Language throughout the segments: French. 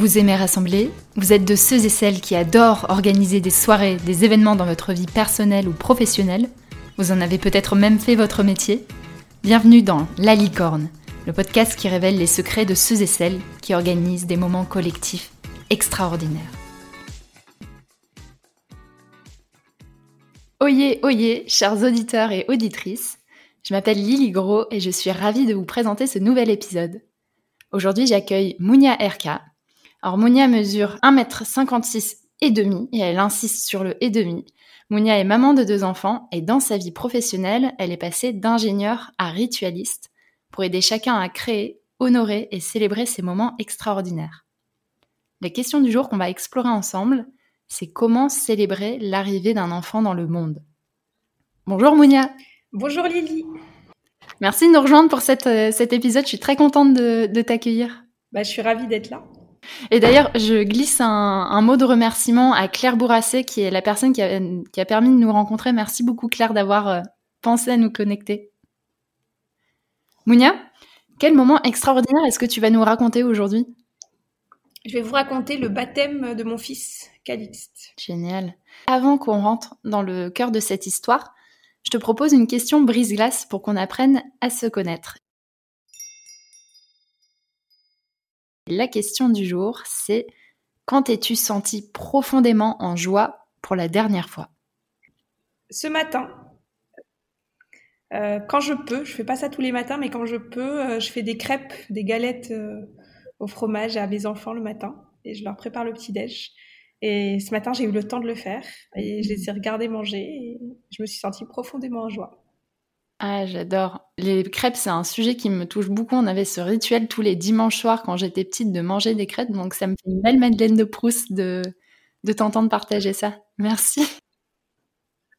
Vous aimez rassembler Vous êtes de ceux et celles qui adorent organiser des soirées, des événements dans votre vie personnelle ou professionnelle Vous en avez peut-être même fait votre métier Bienvenue dans La Licorne, le podcast qui révèle les secrets de ceux et celles qui organisent des moments collectifs extraordinaires. Oyez, oyez, chers auditeurs et auditrices, je m'appelle Lily Gros et je suis ravie de vous présenter ce nouvel épisode. Aujourd'hui, j'accueille Mounia RK, alors Mounia mesure 1m56 et demi et elle insiste sur le et demi. Mounia est maman de deux enfants et dans sa vie professionnelle, elle est passée d'ingénieur à ritualiste pour aider chacun à créer, honorer et célébrer ces moments extraordinaires. La question du jour qu'on va explorer ensemble, c'est comment célébrer l'arrivée d'un enfant dans le monde. Bonjour Mounia Bonjour Lily Merci de nous rejoindre pour euh, cet épisode, je suis très contente de, de t'accueillir. Bah, je suis ravie d'être là. Et d'ailleurs, je glisse un, mot de remerciement à Claire Bourrassé, qui est la personne qui a, permis de nous rencontrer. Merci beaucoup, Claire, d'avoir euh, pensé à nous connecter. Mounia, quel moment extraordinaire est-ce que tu vas nous raconter aujourd'hui? Je vais vous raconter le baptême de mon fils, Calixte. Génial. Avant qu'on rentre dans le cœur de cette histoire, je te propose une question brise-glace pour qu'on apprenne à se connaître. La question du jour, c'est quand t'es-tu senti profondément en joie pour la dernière fois? Ce matin. Euh, quand je peux, je fais pas ça tous les matins, mais quand je peux, euh, je fais des crêpes, des galettes euh, au fromage à mes enfants le matin et je leur prépare le petit déj. Et ce matin, j'ai eu le temps de le faire et je les ai regardés manger et je me suis sentie profondément en joie. Ah, j'adore. Les crêpes, c'est un sujet qui me touche beaucoup. On avait ce rituel tous les dimanches soirs quand j'étais petite de manger des crêpes. Donc, ça me fait une belle Madeleine de Proust de, de t'entendre partager ça. Merci.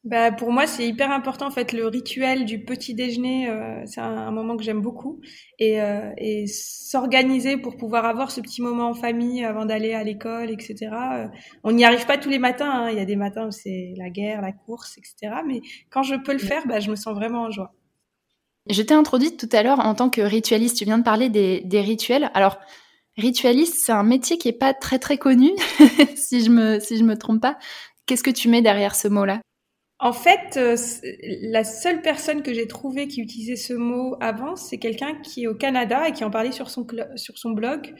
Bah, pour moi, c'est hyper important. En fait, le rituel du petit déjeuner, euh, c'est un, moment que j'aime beaucoup. Et, euh, et s'organiser pour pouvoir avoir ce petit moment en famille avant d'aller à l'école, etc. Euh, on n'y arrive pas tous les matins. Hein. Il y a des matins où c'est la guerre, la course, etc. Mais quand je peux le faire, bah, je me sens vraiment en joie. Je t'ai introduite tout à l'heure en tant que ritualiste. Tu viens de parler des, des rituels. Alors, ritualiste, c'est un métier qui est pas très très connu, si je me si je me trompe pas. Qu'est-ce que tu mets derrière ce mot-là? En fait, euh, la seule personne que j'ai trouvée qui utilisait ce mot avant, c'est quelqu'un qui est au Canada et qui en parlait sur son blog.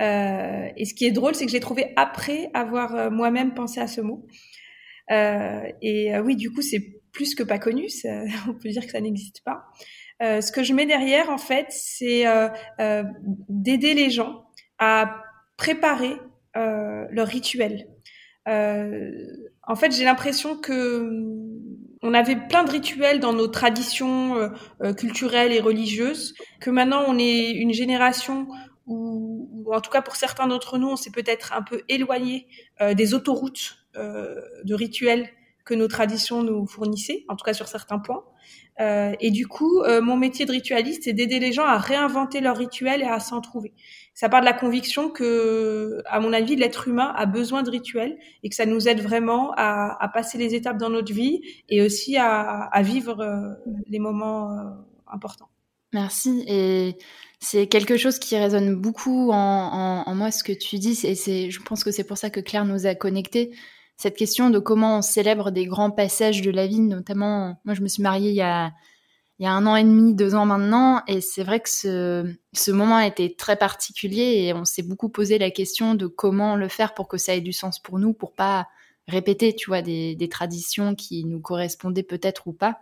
Euh, et ce qui est drôle, c'est que j'ai trouvé après avoir euh, moi-même pensé à ce mot. Et oui, du coup, c'est plus que pas connu. On peut dire que ça n'existe pas. Ce que je mets derrière, en fait, c'est d'aider les gens à préparer leur rituel. En fait, j'ai l'impression que on avait plein de rituels dans nos traditions culturelles et religieuses, que maintenant on est une génération où, en tout cas pour certains d'entre nous, on s'est peut-être un peu éloigné des autoroutes de rituels que nos traditions nous fournissaient, en tout cas sur certains points. Euh, et du coup, euh, mon métier de ritualiste, c'est d'aider les gens à réinventer leurs rituels et à s'en trouver. Ça part de la conviction que, à mon avis, l'être humain a besoin de rituels et que ça nous aide vraiment à, à passer les étapes dans notre vie et aussi à, à vivre euh, les moments euh, importants. Merci. Et c'est quelque chose qui résonne beaucoup en, en, en, moi, ce que tu dis. Et je pense que c'est pour ça que Claire nous a connectés cette question de comment on célèbre des grands passages de la vie, notamment, moi je me suis mariée il y a, il y a un an et demi, deux ans maintenant, et c'est vrai que ce, moment a été très particulier et on s'est beaucoup posé la question de comment le faire pour que ça ait du sens pour nous, pour pas répéter, tu vois, des, des traditions qui nous correspondaient peut-être ou pas,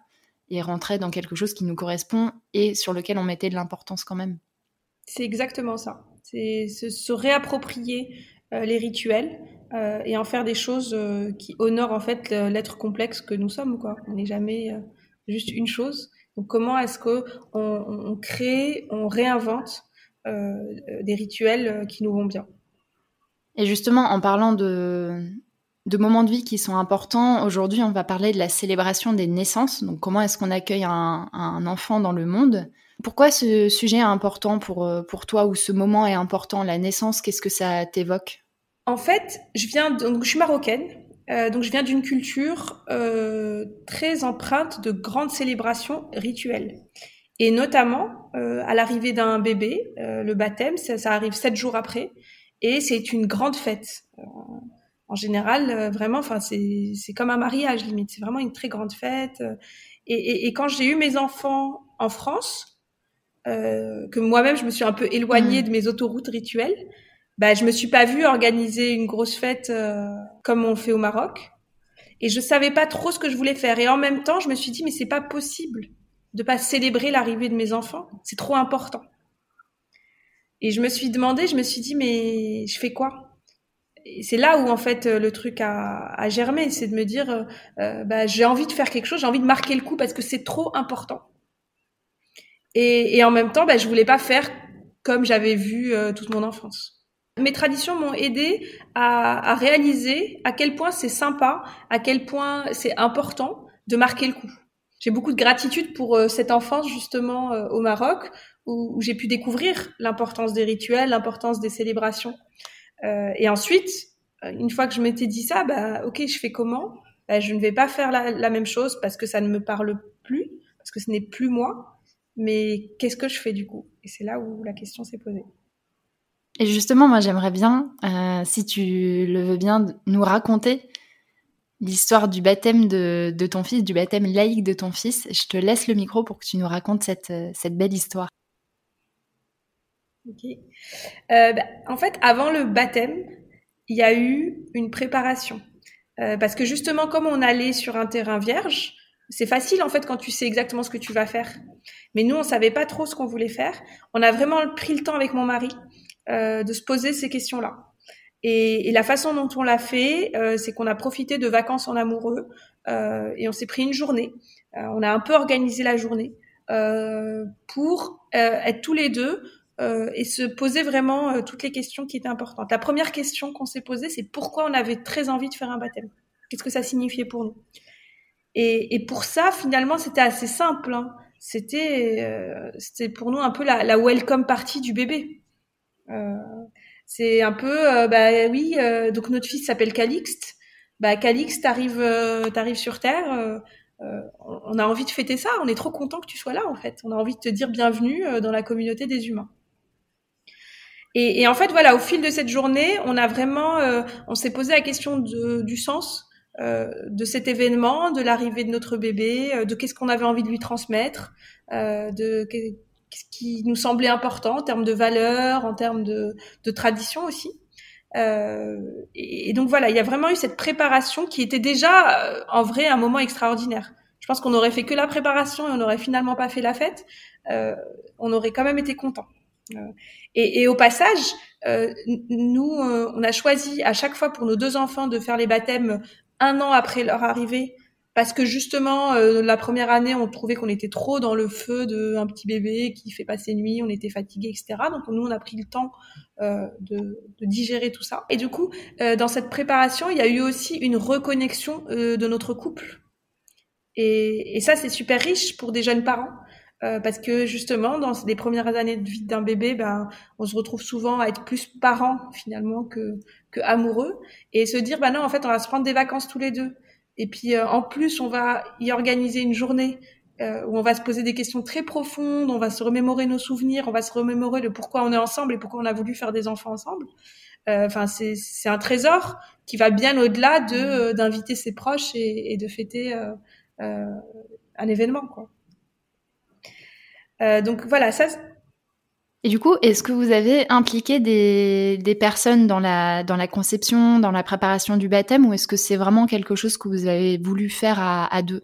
et rentrer dans quelque chose qui nous correspond et sur lequel on mettait de l'importance quand même. C'est exactement ça. C'est se, se réapproprier euh, les rituels euh, et en faire des choses euh, qui honorent en fait l'être complexe que nous sommes. On n'est jamais juste une chose. Donc comment est-ce que on, crée, on réinvente des rituels qui nous vont bien? Et justement, en parlant de, moments de vie qui sont importants. Aujourd'hui, on va parler de la célébration des naissances. Donc, comment est-ce qu'on accueille un, enfant dans le monde? Pourquoi ce sujet est important pour toi ou ce moment est important La naissance, qu'est-ce que ça t'évoque? En fait, je viens, donc je suis marocaine, euh, donc je viens d'une culture euh, très empreinte de grandes célébrations rituelles. Et notamment, euh, à l'arrivée d'un bébé, le baptême, ça, ça, arrive sept jours après. et c'est une grande fête. en général, vraiment, enfin, c'est c'est comme un mariage limite. C'est vraiment une très grande fête. Et, et, et quand j'ai eu mes enfants en France, euh, que moi-même je me suis un peu éloignée mm. de mes autoroutes rituelles, bah je me suis pas vue organiser une grosse fête euh, comme on fait au Maroc. Et je savais pas trop ce que je voulais faire. Et en même temps, je me suis dit mais c'est pas possible de pas célébrer l'arrivée de mes enfants. C'est trop important. Et je me suis demandé, je me suis dit mais je fais quoi? C'est là où en fait le truc a, a germé, c'est de me dire euh, euh bah, j'ai envie de faire quelque chose, j'ai envie de marquer le coup parce que c'est trop important. Et, et, en même temps, bah, je voulais pas faire comme j'avais vu euh, toute mon enfance. Mes traditions m'ont aidé à, à, réaliser à quel point c'est sympa, à quel point c'est important de marquer le coup. J'ai beaucoup de gratitude pour euh, cette enfance justement euh, au Maroc où, où j'ai pu découvrir l'importance des rituels, l'importance des célébrations. et ensuite, une fois que je m'étais dit ça, bah ok, je fais comment? Bah, Je ne vais pas faire la, la même chose parce que ça ne me parle plus, parce que ce n'est plus moi mais qu'est-ce que je fais du coup? Et c'est là où la question s'est posée. Et justement, moi j'aimerais bien, euh, si tu le veux bien, nous raconter l'histoire du baptême de, ton fils, du baptême laïque de ton fils. Je te laisse le micro pour que tu nous racontes cette, euh, belle histoire. Euh, bah, en fait, avant le baptême, il y a eu une préparation. Parce que justement, comme on allait sur un terrain vierge, c'est facile en fait quand tu sais exactement ce que tu vas faire. Mais nous, on savait pas trop ce qu'on voulait faire. On a vraiment pris le temps avec mon mari euh, de se poser ces questions-là. Et, et, la façon dont on l'a fait, euh, c'est qu'on a profité de vacances en amoureux euh, et on s'est pris une journée. Euh, on a un peu organisé la journée euh, pour être tous les deux et se poser vraiment toutes les questions qui étaient importantes. La première question qu'on s'est posée, c'est pourquoi on avait très envie de faire un baptême? Qu'est-ce que ça signifiait pour nous? Et, et, pour ça, finalement, c'était assez simple. Hein. C'était, c'était pour nous un peu la, la welcome party du bébé. Euh, c'est un peu, euh, bah oui, euh, donc notre fils s'appelle Calixte. Bah Calixte, t'arrives, euh, t'arrives sur Terre. on a envie de fêter ça. On est trop content que tu sois là, en fait. On a envie de te dire bienvenue dans la communauté des humains. Et, et, en fait, voilà, au fil de cette journée, on a vraiment, on s'est posé la question de, du sens euh, de cet événement, de l'arrivée de notre bébé, euh, de qu'est-ce qu'on avait envie de lui transmettre, euh, de ce qui nous semblait important en termes de valeurs, en termes de, de tradition aussi. Euh, et, donc voilà, il y a vraiment eu cette préparation qui était déjà en vrai un moment extraordinaire. Je pense qu'on aurait fait que la préparation et on n'aurait finalement pas fait la fête. Euh, on aurait quand même été content. Et, et, au passage, euh, nous, on a choisi à chaque fois pour nos deux enfants de faire les baptêmes un an après leur arrivée parce que justement euh, la première année on trouvait qu'on était trop dans le feu d'un petit bébé qui fait passer nuit, on était fatigué, etc. Donc nous on a pris le temps euh, de, digérer tout ça. Et du coup euh, dans cette préparation il y a eu aussi une reconnexion euh, de notre couple. Et, et ça c'est super riche pour des jeunes parents. Euh, parce que justement, dans les premières années de vie d'un bébé, ben, on se retrouve souvent à être plus parents finalement que, que amoureux, et se dire, bah non, en fait, on va se prendre des vacances tous les deux. Et puis euh, en plus, on va y organiser une journée euh, où on va se poser des questions très profondes, on va se remémorer nos souvenirs, on va se remémorer le pourquoi on est ensemble et pourquoi on a voulu faire des enfants ensemble. Euh, enfin, c'est c'est un trésor qui va bien au-delà de d'inviter ses proches et, et de fêter un événement, quoi. donc voilà, ça et du coup, est-ce que vous avez impliqué des, des, personnes dans la, dans la conception, dans la préparation du baptême, ou est-ce que c'est vraiment quelque chose que vous avez voulu faire à, à deux?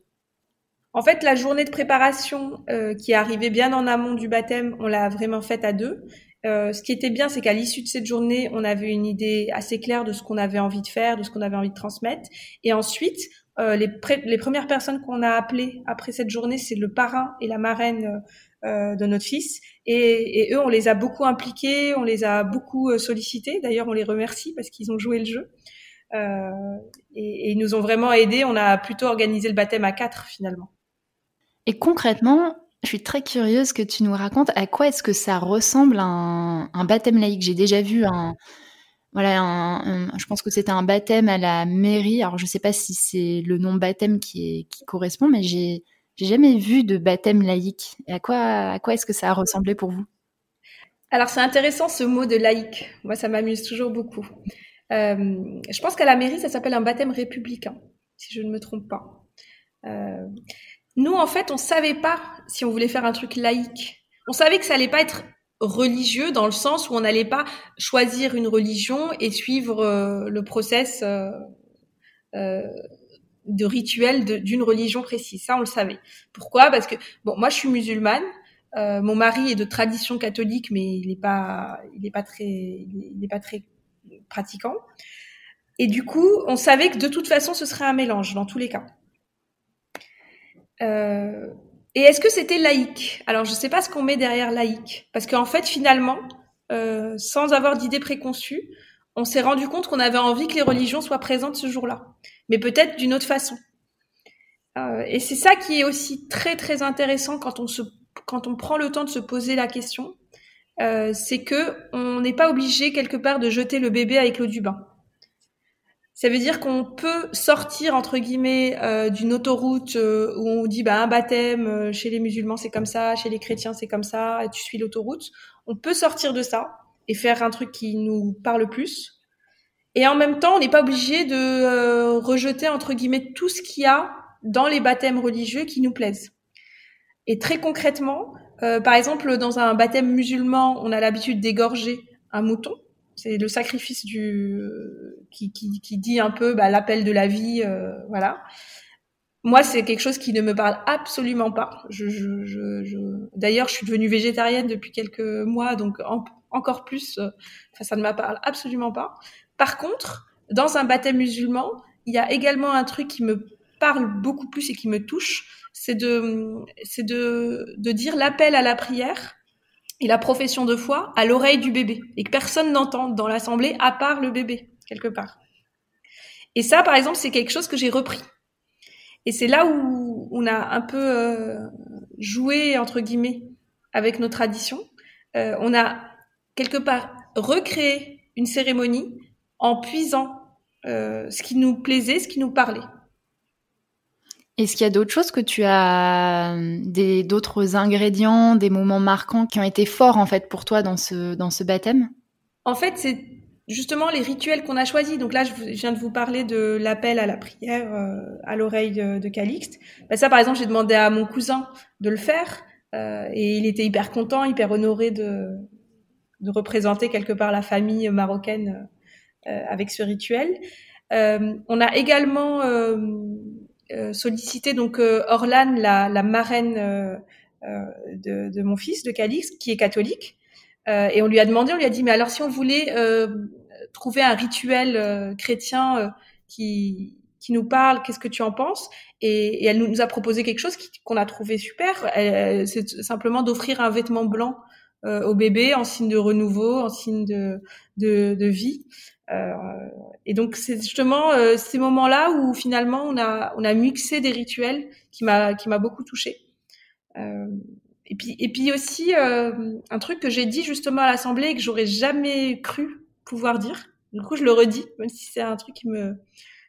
En fait, la journée de préparation euh, qui est arrivée bien en amont du baptême, on l'a vraiment faite à deux. Euh, ce qui était bien, c'est qu'à l'issue de cette journée, on avait une idée assez claire de ce qu'on avait envie de faire, de ce qu'on avait envie de transmettre. Et ensuite, euh, les, les, premières personnes qu'on a appelées après cette journée, c'est le parrain et la marraine euh, de notre fils. Et, eux, on les a beaucoup impliqués, on les a beaucoup euh, sollicités. D'ailleurs, on les remercie parce qu'ils ont joué le jeu. Euh, et, ils nous ont vraiment aidés. On a plutôt organisé le baptême à quatre finalement. Et concrètement, je suis très curieuse que tu nous racontes à quoi est-ce que ça ressemble un, un baptême laïque. J'ai déjà vu un, voilà, je pense que c'était un baptême à la mairie. Alors je sais pas si c'est le nom baptême qui correspond, mais j'ai j'ai jamais vu de baptême laïque. Et à quoi, à quoi est-ce que ça a ressemblé pour vous? Alors c'est intéressant ce mot de laïque. Moi, ça m'amuse toujours beaucoup. Euh, je pense qu'à la mairie, ça s'appelle un baptême républicain, si je ne me trompe pas. Euh, nous, en fait, on savait pas si on voulait faire un truc laïque. On savait que ça allait pas être religieux dans le sens où on n'allait pas choisir une religion et suivre euh, le process euh, de rituel d'une religion précise. Ça, on le savait. Pourquoi? Parce que bon, moi, je suis musulmane. Euh, mon mari est de tradition catholique, mais il n'est pas, il est pas très, il n'est pas très pratiquant. Et du coup, on savait que de toute façon, ce serait un mélange dans tous les cas. Euh, et est-ce que c'était laïque? Alors, je ne sais pas ce qu'on met derrière laïque, parce qu'en fait, finalement, euh, sans avoir d'idée préconçue, on s'est rendu compte qu'on avait envie que les religions soient présentes ce jour-là, mais peut-être d'une autre façon. Euh, et c'est ça qui est aussi très très intéressant quand on prend le temps de se poser la question, euh, c'est que on n'est pas obligé quelque part de jeter le bébé avec l'eau du bain. Ça veut dire qu'on peut sortir entre guillemets euh, d'une autoroute où on dit bah un baptême chez les musulmans c'est comme ça, chez les chrétiens c'est comme ça, et tu suis l'autoroute. On peut sortir de ça et faire un truc qui nous parle plus. Et en même temps, on n'est pas obligé de euh, rejeter entre guillemets tout ce qu'il y a dans les baptêmes religieux qui nous plaisent. Et très concrètement, euh, par exemple, dans un baptême musulman, on a l'habitude d'égorger un mouton. C'est le sacrifice du qui, qui, qui, dit un peu bah, l'appel de la vie, euh, voilà. Moi, c'est quelque chose qui ne me parle absolument pas. Je, je, je, je... D'ailleurs, je suis devenue végétarienne depuis quelques mois, donc en, encore plus, euh, ça ne me parle absolument pas. Par contre, dans un baptême musulman, il y a également un truc qui me parle beaucoup plus et qui me touche, c'est de, c'est de, de dire l'appel à la prière et la profession de foi à l'oreille du bébé et que personne n'entende dans l'assemblée à part le bébé quelque part. Et ça, par exemple, c'est quelque chose que j'ai repris. Et c'est là où on a un peu euh, joué entre guillemets avec nos traditions. Euh, on a quelque part recréé une cérémonie en puisant euh, ce qui nous plaisait, ce qui nous parlait. Est-ce qu'il y a d'autres choses que tu as, des d'autres ingrédients, des moments marquants qui ont été forts en fait pour toi dans ce dans ce baptême? En fait, c'est justement les rituels qu'on a choisis. Donc là, je viens de vous parler de l'appel à la prière euh, à l'oreille de, de, Calixte. Ben ça, par exemple, j'ai demandé à mon cousin de le faire euh, et il était hyper content, hyper honoré de de représenter quelque part la famille marocaine euh, avec ce rituel. Euh, on a également euh, sollicité donc Orlan, la, la marraine de, de, mon fils, de Calix, qui est catholique, et on lui a demandé, on lui a dit, mais alors si on voulait trouver un rituel chrétien qui qui nous parle, qu'est-ce que tu en penses? Et, et, elle nous a proposé quelque chose qu'on a trouvé super. C'est simplement d'offrir un vêtement blanc euh, au bébé en signe de renouveau, en signe de, de, de vie. Euh, et donc c'est justement euh, ces moments-là où finalement on a on a mixé des rituels qui m'a qui m'a beaucoup touchée. Euh, et puis et puis aussi euh, un truc que j'ai dit justement à l'assemblée et que j'aurais jamais cru pouvoir dire. Du coup je le redis même si c'est un truc qui me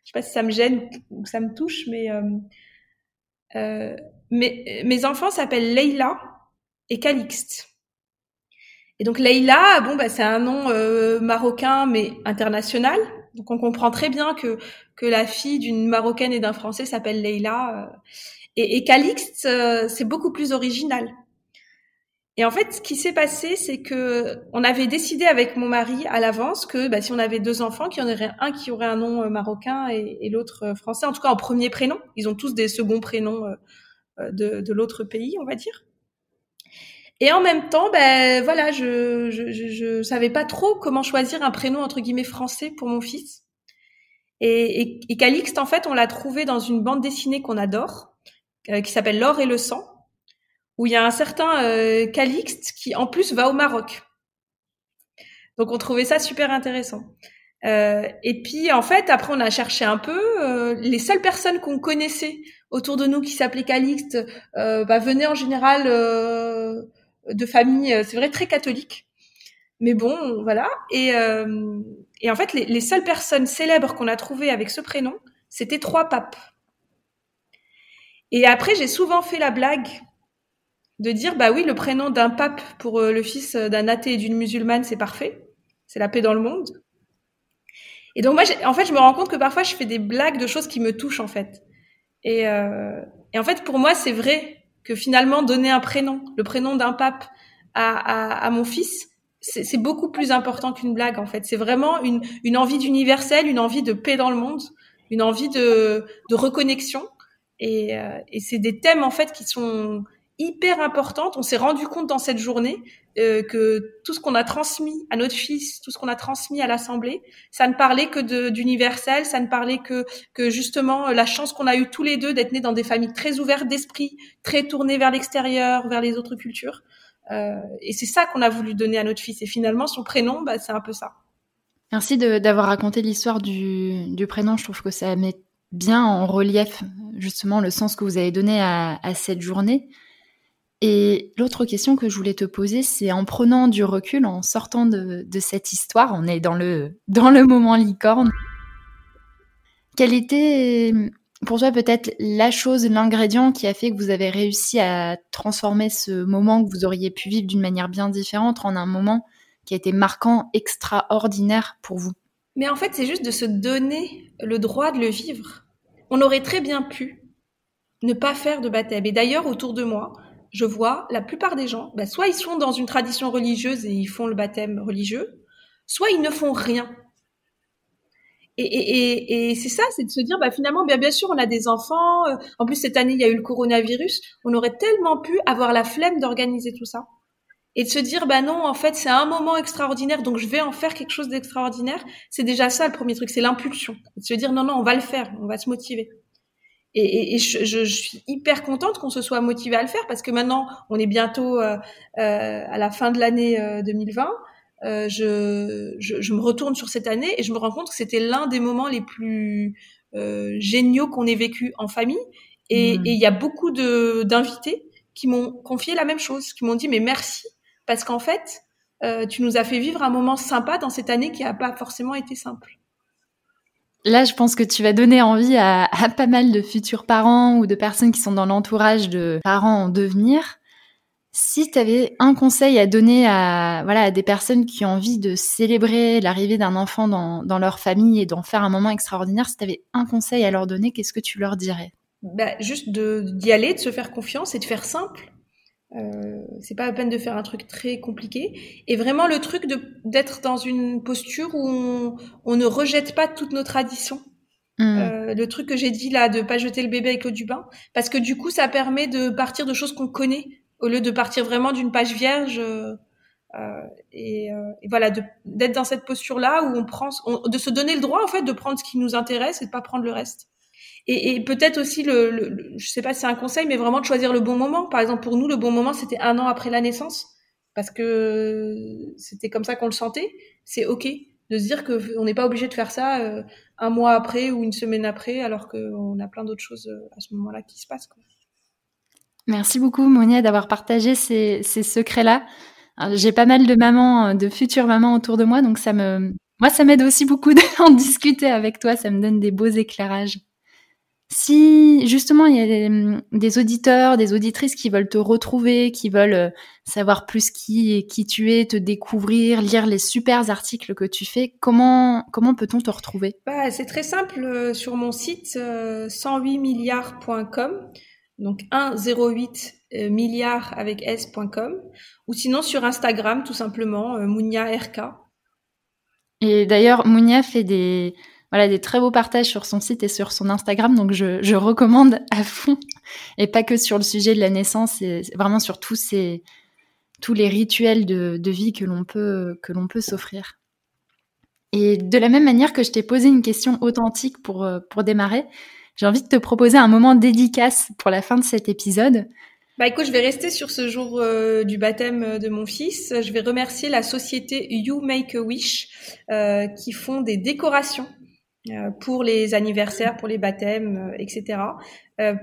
je sais pas si ça me gêne ou ça me touche mais euh, mes, mes enfants s'appellent Leila et Calixte. Et donc Leïla, bon bah c'est un nom euh, marocain mais international. Donc on comprend très bien que que la fille d'une marocaine et d'un français s'appelle Leïla. Euh, et, et Calixte, euh, c'est beaucoup plus original. Et en fait, ce qui s'est passé, c'est que on avait décidé avec mon mari à l'avance que bah, si on avait deux enfants, qu'il y en aurait un qui aurait un nom euh, marocain et, et l'autre français, en tout cas en premier prénom. Ils ont tous des seconds prénoms de, de l'autre pays, on va dire. Et en même temps, ben voilà, je, je, je, je, savais pas trop comment choisir un prénom entre guillemets français pour mon fils. Et, et, et Calixte, en fait, on l'a trouvé dans une bande dessinée qu'on adore, euh, qui s'appelle L'or et le sang, où il y a un certain euh, Calixte qui, en plus, va au Maroc. Donc, on trouvait ça super intéressant. Euh, et puis, en fait, après, on a cherché un peu. Euh, les seules personnes qu'on connaissait autour de nous qui s'appelaient Calixte euh, bah, venaient en général euh, de famille, euh, c'est vrai, très catholique. Mais bon, voilà. Et, euh, en fait, les, les, seules personnes célèbres qu'on a trouvées avec ce prénom, c'était trois papes. Et après, j'ai souvent fait la blague de dire bah oui, le prénom d'un pape pour le fils d'un athée et d'une musulmane, c'est parfait, c'est la paix dans le monde. Et donc moi, en fait, je me rends compte que parfois je fais des blagues de choses qui me touchent en fait. Euh, et en fait, pour moi, c'est vrai que finalement donner un prénom, le prénom d'un pape à, mon fils, c'est beaucoup plus important qu'une blague en fait. C'est vraiment une, envie d'universel, une envie de paix dans le monde, une envie de, reconnexion. Et, euh, et c'est des thèmes en fait qui sont hyper importantes. On s'est rendu compte dans cette journée euh, que tout ce qu'on a transmis à notre fils, tout ce qu'on a transmis à l'Assemblée, ça ne parlait que d'universel, ça ne parlait que, que justement la chance qu'on a eue tous les deux d'être nés dans des familles très ouvertes d'esprit, très tournées vers l'extérieur, vers les autres cultures. Euh, et c'est ça qu'on a voulu donner à notre fils. Et finalement, son prénom, bah, c'est un peu ça. Merci d'avoir raconté l'histoire du, prénom. Je trouve que ça met bien en relief justement le sens que vous avez donné à cette journée. Et l'autre question que je voulais te poser, c'est en prenant du recul, en sortant de, cette histoire, on est dans le, dans le moment licorne. Quelle était pour toi peut-être la chose, l'ingrédient qui a fait que vous avez réussi à transformer ce moment que vous auriez pu vivre d'une manière bien différente en un moment qui a été marquant, extraordinaire pour vous? Mais en fait, c'est juste de se donner le droit de le vivre. On aurait très bien pu ne pas faire de baptême. Et d'ailleurs, autour de moi, je vois la plupart des gens, bah, soit ils sont dans une tradition religieuse et ils font le baptême religieux, soit ils ne font rien. Et, et, c'est ça, c'est de se dire, bah, finalement, bien, bien sûr, on a des enfants. Euh, en plus, cette année, il y a eu le coronavirus. On aurait tellement pu avoir la flemme d'organiser tout ça. Et de se dire, bah non, en fait, c'est un moment extraordinaire, donc je vais en faire quelque chose d'extraordinaire. C'est déjà ça le premier truc, c'est l'impulsion. De se dire, non, non, on va le faire, on va se motiver. Et, et je, je, suis hyper contente qu'on se soit motivé à le faire parce que maintenant, on est bientôt euh, euh, à la fin de l'année 2020. Euh, je, je, je, me retourne sur cette année et je me rends compte que c'était l'un des moments les plus euh, géniaux qu'on ait vécu en famille. Et mmh. il y a beaucoup d'invités qui m'ont confié la même chose, qui m'ont dit mais merci parce qu'en fait, euh, tu nous as fait vivre un moment sympa dans cette année qui n'a pas forcément été simple. Là, je pense que tu vas donner envie à, pas mal de futurs parents ou de personnes qui sont dans l'entourage de parents en devenir. Si tu avais un conseil à donner à, voilà, à des personnes qui ont envie de célébrer l'arrivée d'un enfant dans, dans, leur famille et d'en faire un moment extraordinaire, si tu avais un conseil à leur donner, qu'est-ce que tu leur dirais? Bah, Juste d'y aller, de se faire confiance et de faire simple. Euh, c'est pas la peine de faire un truc très compliqué. Et vraiment le truc d'être dans une posture où on, on, ne rejette pas toutes nos traditions. Mmh. Euh, le truc que j'ai dit là, de pas jeter le bébé avec l'eau du bain, parce que du coup, ça permet de partir de choses qu'on connaît, au lieu de partir vraiment d'une page vierge. Euh, euh et, euh, et, voilà, d'être dans cette posture-là où on prend, de se donner le droit en fait de prendre ce qui nous intéresse et de pas prendre le reste. Et, peut-être aussi le, le, je sais pas si c'est un conseil, mais vraiment de choisir le bon moment. Par exemple, pour nous, le bon moment, c'était un an après la naissance, parce que c'était comme ça qu'on le sentait. C'est ok de se dire que on n'est pas obligé de faire ça euh, un mois après ou une semaine après, alors qu'on a plein d'autres choses euh, à ce moment-là qui se passent. Merci beaucoup, Monia, d'avoir partagé ces, ces secrets-là. J'ai pas mal de mamans, de futures mamans autour de moi, donc ça me, moi, ça m'aide aussi beaucoup d'en discuter avec toi. Ça me donne des beaux éclairages. Si justement il y a des, auditeurs, des auditrices qui veulent te retrouver, qui veulent euh, savoir plus qui qui tu es, te découvrir, lire les super articles que tu fais, comment comment peut-on te retrouver? Bah, c'est très simple euh, sur mon site 108milliards.com. Euh, donc 108 milliards avec s.com ou sinon sur Instagram tout simplement Mounia RK. Et d'ailleurs Mounia fait des voilà des très beaux partages sur son site et sur son Instagram, donc je, je recommande à fond. Et pas que sur le sujet de la naissance, et vraiment sur tous ces tous les rituels de, de vie que l'on peut que l'on peut s'offrir. Et de la même manière que je t'ai posé une question authentique pour euh, pour démarrer, j'ai envie de te proposer un moment dédicace pour la fin de cet épisode. Bah écoute, je vais rester sur ce jour euh, du baptême de mon fils. Je vais remercier la société You Make a Wish euh, qui font des décorations euh, pour les anniversaires, pour les baptêmes, euh, etc. Euh,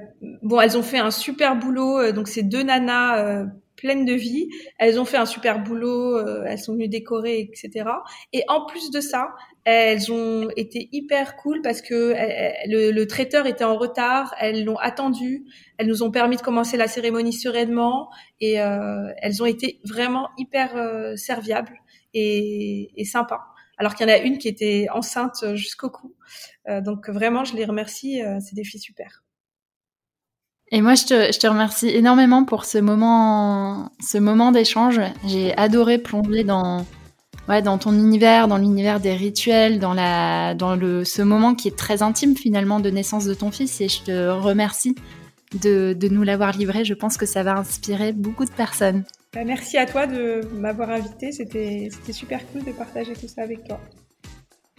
bon, elles ont fait un super boulot. donc, c'est deux nanas pleines de vie. Elles ont fait un super boulot, euh, elles sont venues décorer, etc. Et en plus de ça, elles ont été hyper cool parce que le, le, traiteur était en retard. Elles l'ont attendu. Elles nous ont permis de commencer la cérémonie sereinement et euh, elles ont été vraiment hyper euh, serviables et, et sympas. Alors qu'il y en a une qui était enceinte jusqu'au cou. Euh, donc vraiment, je les remercie. c'est des filles super. Et moi, je te, je te, remercie énormément pour ce moment, ce moment d'échange. J'ai adoré plonger dans, ouais, dans ton univers, dans l'univers des rituels, dans la, dans le, ce moment qui est très intime finalement de naissance de ton fils. Et je te remercie de, de nous l'avoir livré. Je pense que ça va inspirer beaucoup de personnes. Bah, merci à toi de m'avoir invité. C'était, super cool de partager tout ça avec toi.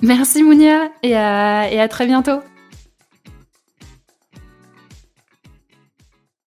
Merci Mounia et à très bientôt.